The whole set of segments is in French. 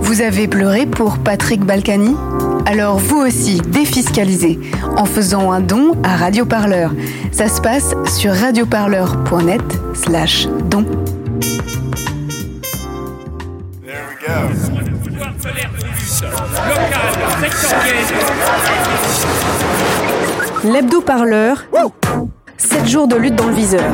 Vous avez pleuré pour Patrick Balkany? Alors vous aussi, défiscalisez en faisant un don à Radioparleur. Ça se passe sur radioparleur.net slash don. L'hebdo-parleur, 7 jours de lutte dans le viseur.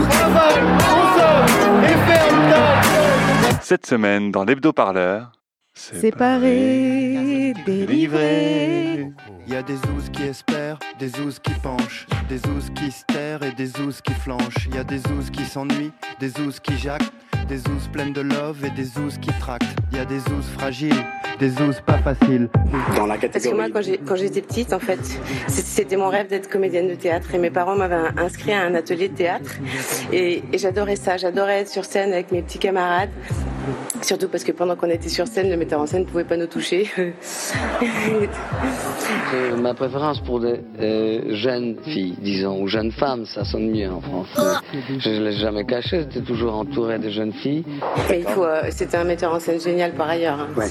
Cette semaine, dans l'hebdo-parleur, Séparé, délivré. Il y a des ouzes qui espèrent, des ouzes qui penchent, des ouzes qui se terrent et des ouzes qui flanchent. Il y a des ouzes qui s'ennuient, des ouzes qui jactent, des ouzes pleines de love et des ouzes qui tractent. Il y a des ouzes fragiles, des ouzes pas faciles. Dans la Parce que moi, quand j'étais petite, en fait, c'était mon rêve d'être comédienne de théâtre. Et mes parents m'avaient inscrit à un atelier de théâtre. Et, et j'adorais ça. J'adorais être sur scène avec mes petits camarades. Surtout parce que pendant qu'on était sur scène, le metteur en scène ne pouvait pas nous toucher. Euh, ma préférence pour des euh, jeunes filles, disons, ou jeunes femmes, ça sonne mieux en français. Je ne l'ai jamais caché, j'étais toujours entouré de jeunes filles. Mais il faut, euh, c'était un metteur en scène génial par ailleurs. hein. Ouais.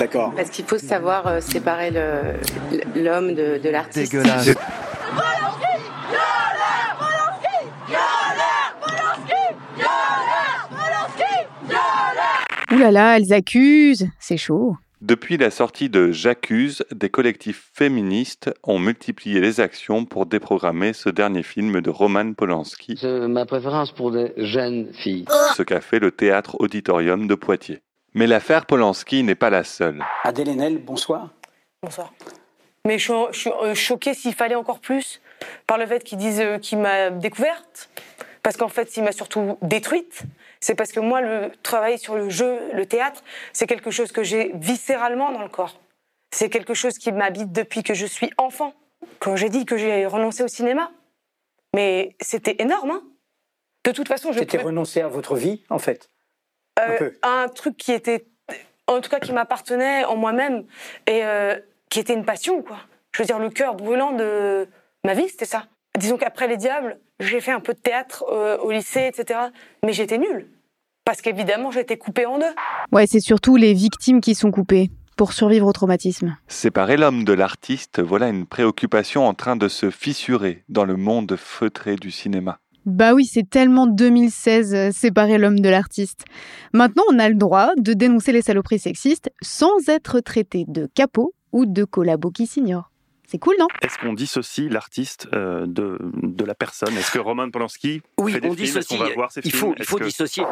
D'accord. parce qu'il faut savoir euh, séparer le- l'homme de, de l'artiste. Dégueulasse. Ouh là là, elles accusent. C'est chaud. Depuis la sortie de J'accuse, des collectifs féministes ont multiplié les actions pour déprogrammer ce dernier film de Roman Polanski, C'est ma préférence pour des jeunes filles. ce qu'a fait le théâtre auditorium de Poitiers. Mais l'affaire Polanski n'est pas la seule. Adèle Haenel, bonsoir. Bonsoir. Mais je suis, je suis, euh, choquée s'il fallait encore plus par le fait qu'ils disent euh, qu'il m'a découverte. Parce qu'en fait, s'il m'a surtout détruite, c'est parce que moi, le travail sur le jeu, le théâtre, c'est quelque chose que j'ai viscéralement dans le corps. C'est quelque chose qui m'habite depuis que je suis enfant. Quand j'ai dit que j'ai renoncé au cinéma, mais c'était énorme. hein. De toute façon, je C'était pouvais- renoncer à votre vie, en fait. un euh, peu. un truc qui était, en tout cas, qui m'appartenait en moi-même et euh, qui était une passion, quoi. Je veux dire, le cœur brûlant de ma vie, c'était ça. Disons qu'après Les Diables, j'ai fait un peu de théâtre euh, au lycée, etc. Mais j'étais nulle. Parce qu'évidemment, j'étais coupée en deux. Ouais, c'est surtout les victimes qui sont coupées pour survivre au traumatisme. Séparer l'homme de l'artiste, voilà une préoccupation en train de se fissurer dans le monde feutré du cinéma. Bah oui, c'est tellement 2016, euh, séparer l'homme de l'artiste. Maintenant, on a le droit de dénoncer les saloperies sexistes sans être traité de capot ou de collabo qui s'ignore. C'est cool, non? Est-ce qu'on dissocie l'artiste euh, de, de la personne? Est-ce que Roman Polanski Oui, fait des on films? Est-ce dissocie. qu'on va voir ses Il films? faut, il faut que- dissocier.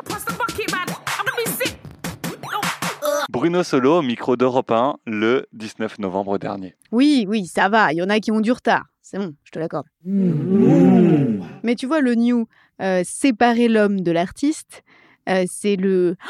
Bruno Solo au micro d'Europe 1 le 19 novembre dernier. Oui, oui, ça va, il y en a qui ont du retard. C'est bon, je te l'accorde. Mais tu vois, le new, euh, séparer l'homme de l'artiste, euh, c'est le...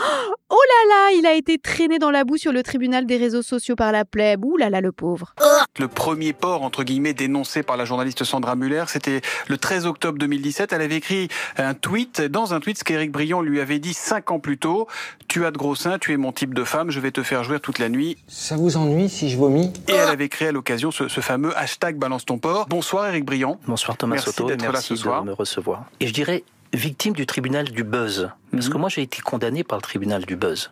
Oh là là, il a été traîné dans la boue sur le tribunal des réseaux sociaux par la plèbe. Ouh là là, le pauvre. Le premier port, entre guillemets, dénoncé par la journaliste Sandra Muller, c'était le 13 octobre 2017. Elle avait écrit un tweet, dans un tweet, ce qu'Éric Briand lui avait dit cinq ans plus tôt. Tu as de gros seins, tu es mon type de femme, je vais te faire jouir toute la nuit. Ça vous ennuie si je vomis? Et elle avait créé à l'occasion ce, ce fameux hashtag balance ton port. Bonsoir Éric Briand. Bonsoir Thomas Merci Soto d'être là merci ce soir. de me recevoir. Et je dirais victime du tribunal du buzz. Parce Mhm. que moi j'ai été condamné par le tribunal du buzz.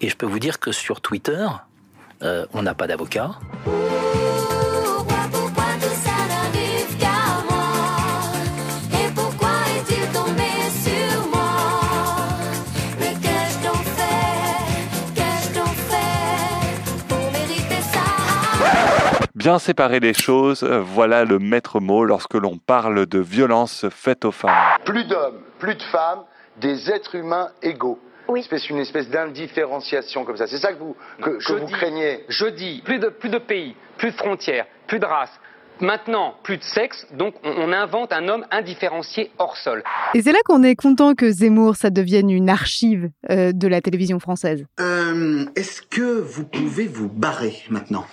Et je peux vous dire que sur Twitter, euh, on n'a pas d'avocat. Bien séparer les choses, euh, voilà le maître mot lorsque l'on parle de violence faite aux femmes. plus d'hommes, plus de femmes, des êtres humains égaux. Oui. Espèce, une espèce d'indifférenciation comme ça. C'est ça que vous, que, vous dis- craignez. Je dis plus de, plus de pays, plus de frontières, plus de races. Maintenant, plus de sexe, donc on, on invente un homme indifférencié hors sol. Et c'est là qu'on est content que Zemmour, ça devienne une archive euh, de la télévision française. Euh, Est-ce que vous pouvez vous barrer maintenant?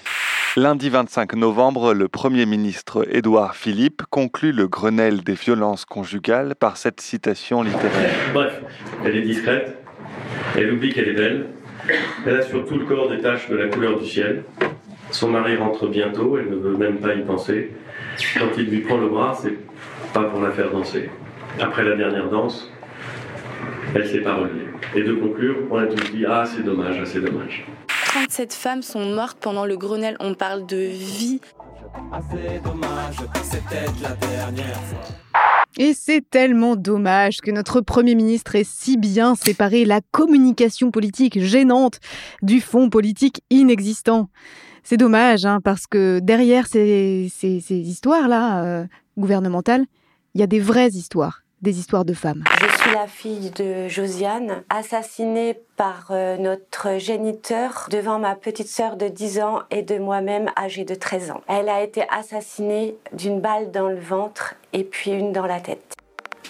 Lundi 25 novembre, le Premier ministre Édouard Philippe conclut le Grenelle des violences conjugales par cette citation littéraire. Bref, elle est discrète, elle oublie qu'elle est belle, elle a sur tout le corps des taches de la couleur du ciel. Son mari rentre bientôt, elle ne veut même pas y penser. Quand il lui prend le bras, c'est pas pour la faire danser. Après la dernière danse, elle s'est pas relevée. et de conclure, on a tous dit Ah, c'est dommage, ah, c'est dommage. 37 femmes sont mortes pendant le Grenelle. On parle de vie. Et c'est tellement dommage que notre Premier ministre ait si bien séparé la communication politique gênante du fond politique inexistant. C'est dommage, hein, parce que derrière ces, ces- histoires-là, euh, gouvernementales, il y a des vraies histoires, des histoires de femmes. Je suis la fille de Josiane, assassinée par euh, notre géniteur devant ma petite sœur de 10 ans et de moi-même âgée de 13 ans. Elle a été assassinée d'une balle dans le ventre et puis une dans la tête.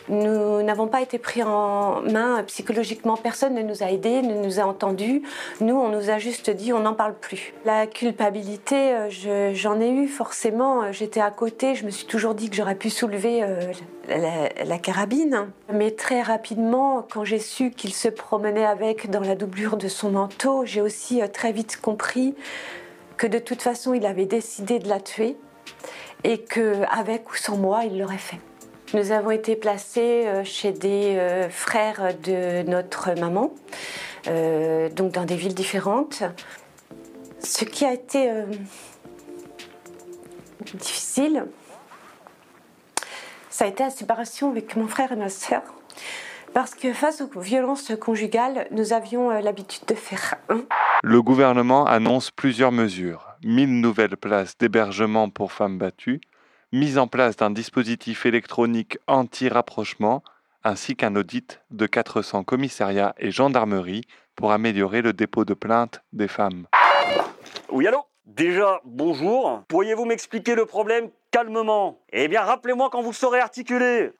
Nous n'avons pas été pris en main psychologiquement, personne ne nous a aidés, ne nous a entendus. Nous, on nous a juste dit on n'en parle plus. La culpabilité, euh, je- j'en ai eu forcément. J'étais à côté, je me suis toujours dit que j'aurais pu soulever euh, la, carabine. Mais très rapidement, quand j'ai su qu'il se promenait avec dans la doublure de son manteau, j'ai aussi euh, très vite compris que de toute façon, il avait décidé de la tuer et que avec ou sans moi, il l'aurait fait. Nous avons été placés euh, chez des euh, frères de notre maman, euh, donc dans des villes différentes. Ce qui a été difficile, ça a été la séparation avec mon frère et ma sœur. Parce que face aux violences conjugales, nous avions l'habitude de faire un. Le gouvernement annonce plusieurs mesures. 1000 nouvelles places d'hébergement pour femmes battues, mise en place d'un dispositif électronique anti-rapprochement, ainsi qu'un audit de 400 commissariats et gendarmeries pour améliorer le dépôt de plaintes des femmes. Oui, allô? Déjà, bonjour. Pourriez-vous m'expliquer le problème calmement? Eh bien, rappelez-moi quand vous le saurez articuler.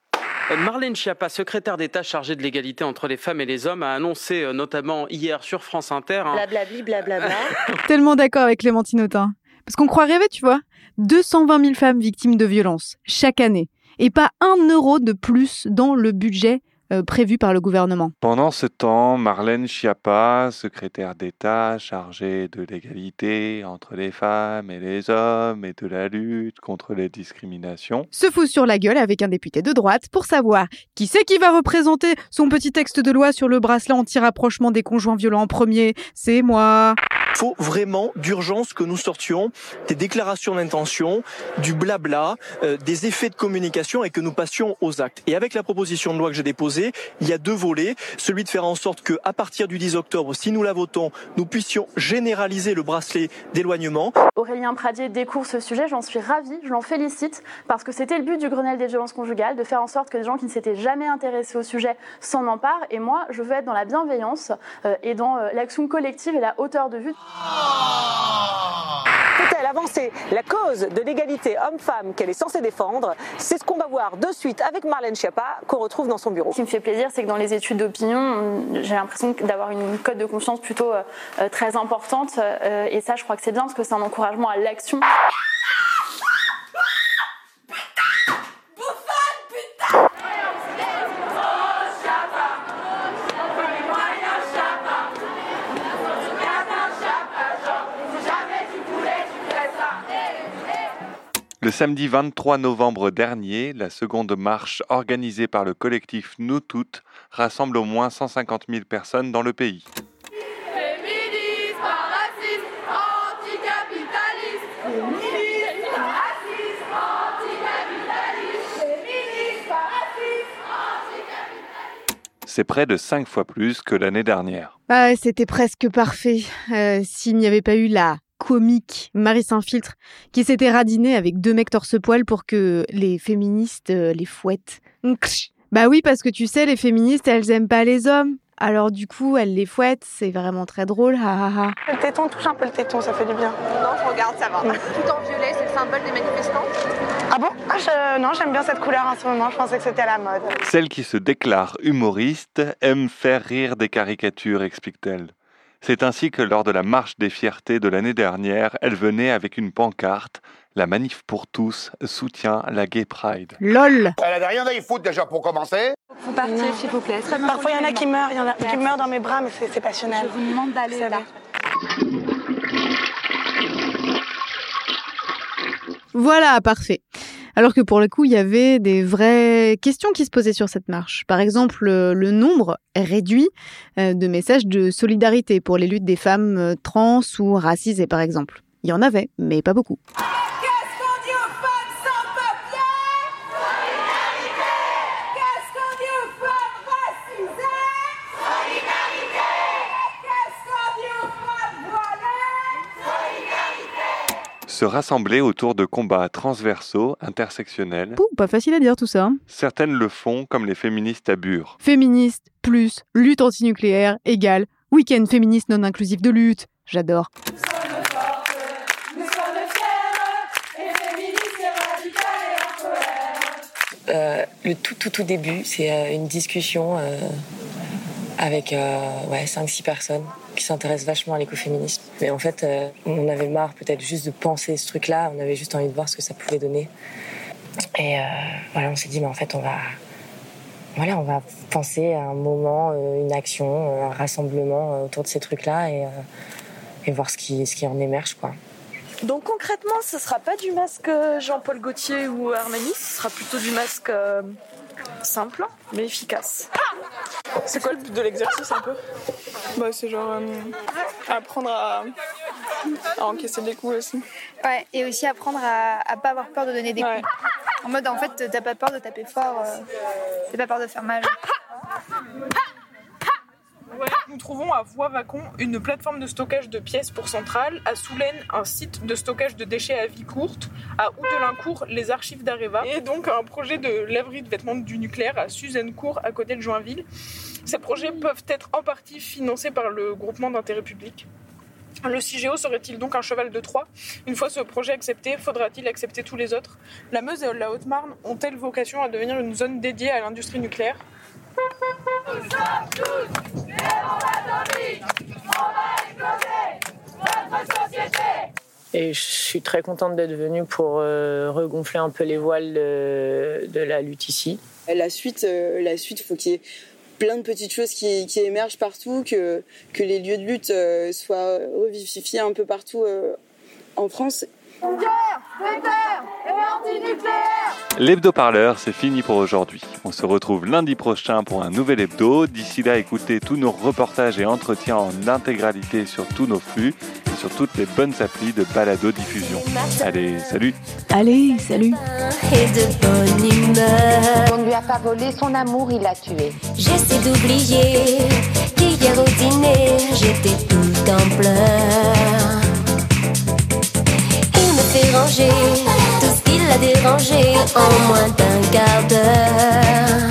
Marlène Schiappa, secrétaire d'État chargée de l'égalité entre les femmes et les hommes, a annoncé euh, notamment hier sur France Inter. hein, blablabla. Tellement d'accord avec Clémentine Autain. Parce qu'on croit rêver, tu vois. 220 000 femmes victimes de violences chaque année. Et pas un euro de plus dans le budget euh, prévu par le gouvernement. Pendant ce temps, Marlène Schiappa, secrétaire d'État chargée de l'égalité entre les femmes et les hommes et de la lutte contre les discriminations, se fout sur la gueule avec un député de droite pour savoir qui c'est qui va représenter son petit texte de loi sur le bracelet anti-rapprochement des conjoints violents en premier. C'est moi. Faut vraiment d'urgence que nous sortions des déclarations d'intention, du blabla, euh, des effets de communication et que nous passions aux actes. Et avec la proposition de loi que j'ai déposée, il y a deux volets. Celui de faire en sorte que, à partir du 10 octobre, si nous la votons, nous puissions généraliser le bracelet d'éloignement. Aurélien Pradier découvre ce sujet, j'en suis ravie, je l'en félicite, parce que c'était le but du Grenelle des violences conjugales, de faire en sorte que des gens qui ne s'étaient jamais intéressés au sujet s'en emparent. Et moi, je veux être dans la bienveillance euh, et dans euh, l'action collective et la hauteur de vue. Peut-elle avancer la cause de l'égalité homme-femme qu'elle est censée défendre C'est ce qu'on va voir de suite avec Marlène Schiappa, qu'on retrouve dans son bureau. Ce qui me fait plaisir, c'est que dans les études d'opinion, j'ai l'impression d'avoir une cote de confiance plutôt euh, euh, très importante. euh, et ça, je crois que c'est bien parce que c'est un encouragement à l'action. Samedi 23 novembre dernier, la seconde marche organisée par le collectif Nous Toutes rassemble au moins 150 000 personnes dans le pays. Féminisme, racisme, anticapitaliste. Féminisme, racisme, anticapitaliste. Féminisme, racisme, anticapitaliste. C'est près de 5 fois plus que l'année dernière. Ah, c'était presque parfait. Euh, S'il n'y avait pas eu la comique Marie Saint-Filtre qui s'était radinée avec deux mecs torse-poil pour que les féministes euh, les fouettent. Nksh. Bah oui, parce que tu sais, les féministes, elles aiment pas les hommes. Alors du coup, elles les fouettent, c'est vraiment très drôle. Ha, ha, ha. Le téton, touche un peu le téton, ça fait du bien. Non, je regarde, ça va. Tout en violet, c'est le symbole des manifestants. Ah bon? Ah, je- Non, j'aime bien cette couleur en ce moment, je pensais que c'était à la mode. Celle qui se déclare humoriste aime faire rire des caricatures, explique-t-elle. C'est ainsi que lors de la marche des fiertés de l'année dernière, elle venait avec une pancarte La manif pour tous soutient la Gay Pride. LOL Elle avait rien à y foutre déjà pour commencer. Faut partir, s'il vous plaît. Parfois, il y en a qui meurent, il y en a qui meurent dans mes bras, mais c'est c'est passionnel. Je vous demande d'aller là. Voilà, parfait. Alors que pour le coup, il y avait des vraies questions qui se posaient sur cette marche. Par exemple, euh, le nombre réduit euh, de messages de solidarité pour les luttes des femmes euh, trans ou racisées, par exemple. Il y en avait, mais pas beaucoup. Se rassembler autour de combats transversaux, intersectionnels. Pouh, pas facile à dire tout ça. hein. Certaines le font comme les féministes à Bure. Féministe plus lutte antinucléaire égale week-end féministe non inclusif de lutte. J'adore. Euh, le tout tout tout début, c'est euh, une discussion euh, avec euh, ouais, 5-6 personnes qui s'intéressent vachement à l'écoféminisme. Mais en fait, euh, on avait marre peut-être juste de penser ce truc-là, on avait juste envie de voir ce que ça pouvait donner. Et euh, voilà, on s'est dit, mais en fait, on va, voilà, on va penser à un moment, euh, une action, un rassemblement autour de ces trucs-là et, et voir ce qui, ce qui en émerge, quoi. Donc concrètement, ce sera pas du masque Jean-Paul Gaultier ou Armani, ce sera plutôt du masque simple mais efficace. C'est quoi le but de l'exercice un peu? Bah, C'est genre euh, apprendre à, à encaisser des coups aussi. Ouais, et aussi apprendre à, à pas avoir peur de donner des coups. En mode, en fait, t'as pas peur de taper fort, euh, t'as pas peur de faire mal. Nous trouvons à Voie-Vacon une plateforme de stockage de pièces pour centrale, à Soulaine un site de stockage de déchets à vie courte, à Oudelincourt les archives d'Areva et donc un projet de laverie de vêtements du nucléaire à Suzannecourt à côté de Joinville. Ces projets peuvent être en partie financés par le groupement d'intérêt public. Le CIGEO serait-il donc un cheval de Troie? Une fois ce projet accepté, faudra-t-il accepter tous les autres? La Meuse et la Haute-Marne ont-elles vocation à devenir une zone dédiée à l'industrie nucléaire? Et je suis très contente d'être venue pour euh, regonfler un peu les voiles de, la lutte ici. La suite, euh, la suite, faut qu'il y ait plein de petites choses qui, qui émergent partout, que, que les lieux de lutte euh, soient revivifiés un peu partout euh, en France. L'hebdo-parleur, c'est fini pour aujourd'hui. On se retrouve lundi prochain pour un nouvel hebdo. D'ici là, écoutez tous nos reportages et entretiens en intégralité sur tous nos flux et sur toutes les bonnes applis de balado-diffusion. Allez, salut Allez, salut et de bonne humeur. On ne lui a pas volé son amour, il l'a tué. J'essaie d'oublier qu'hier au dîner, j'étais tout en pleurs. Tout ce qui l'a dérangé en moins d'un quart d'heure.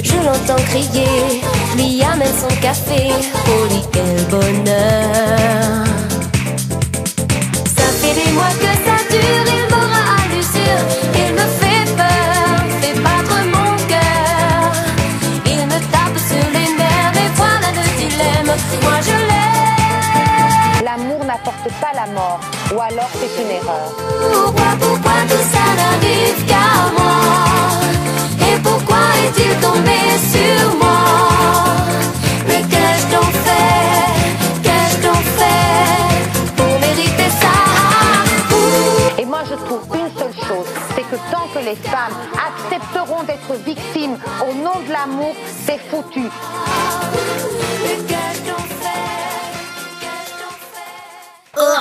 Je l'entends crier, lui amène son café, oh lui quel bonheur. Ça fait des mois que ça dure, il m'aura à l'usure, il me fait peur, fait battre mon cœur. Il me tape sur les nerfs et voilà le dilemme, moi je l'aime. L'amour n'apporte pas la mort, ou alors c'est une erreur. Pourquoi, pourquoi tout ça n'arrive qu'à moi Et pourquoi est-il tombé sur moi Mais qu'ai-je donc fait Qu'ai-je donc fait Pour mériter ça Et moi je trouve une seule chose, c'est que tant que les femmes accepteront d'être victimes au nom de l'amour, c'est foutu. Mais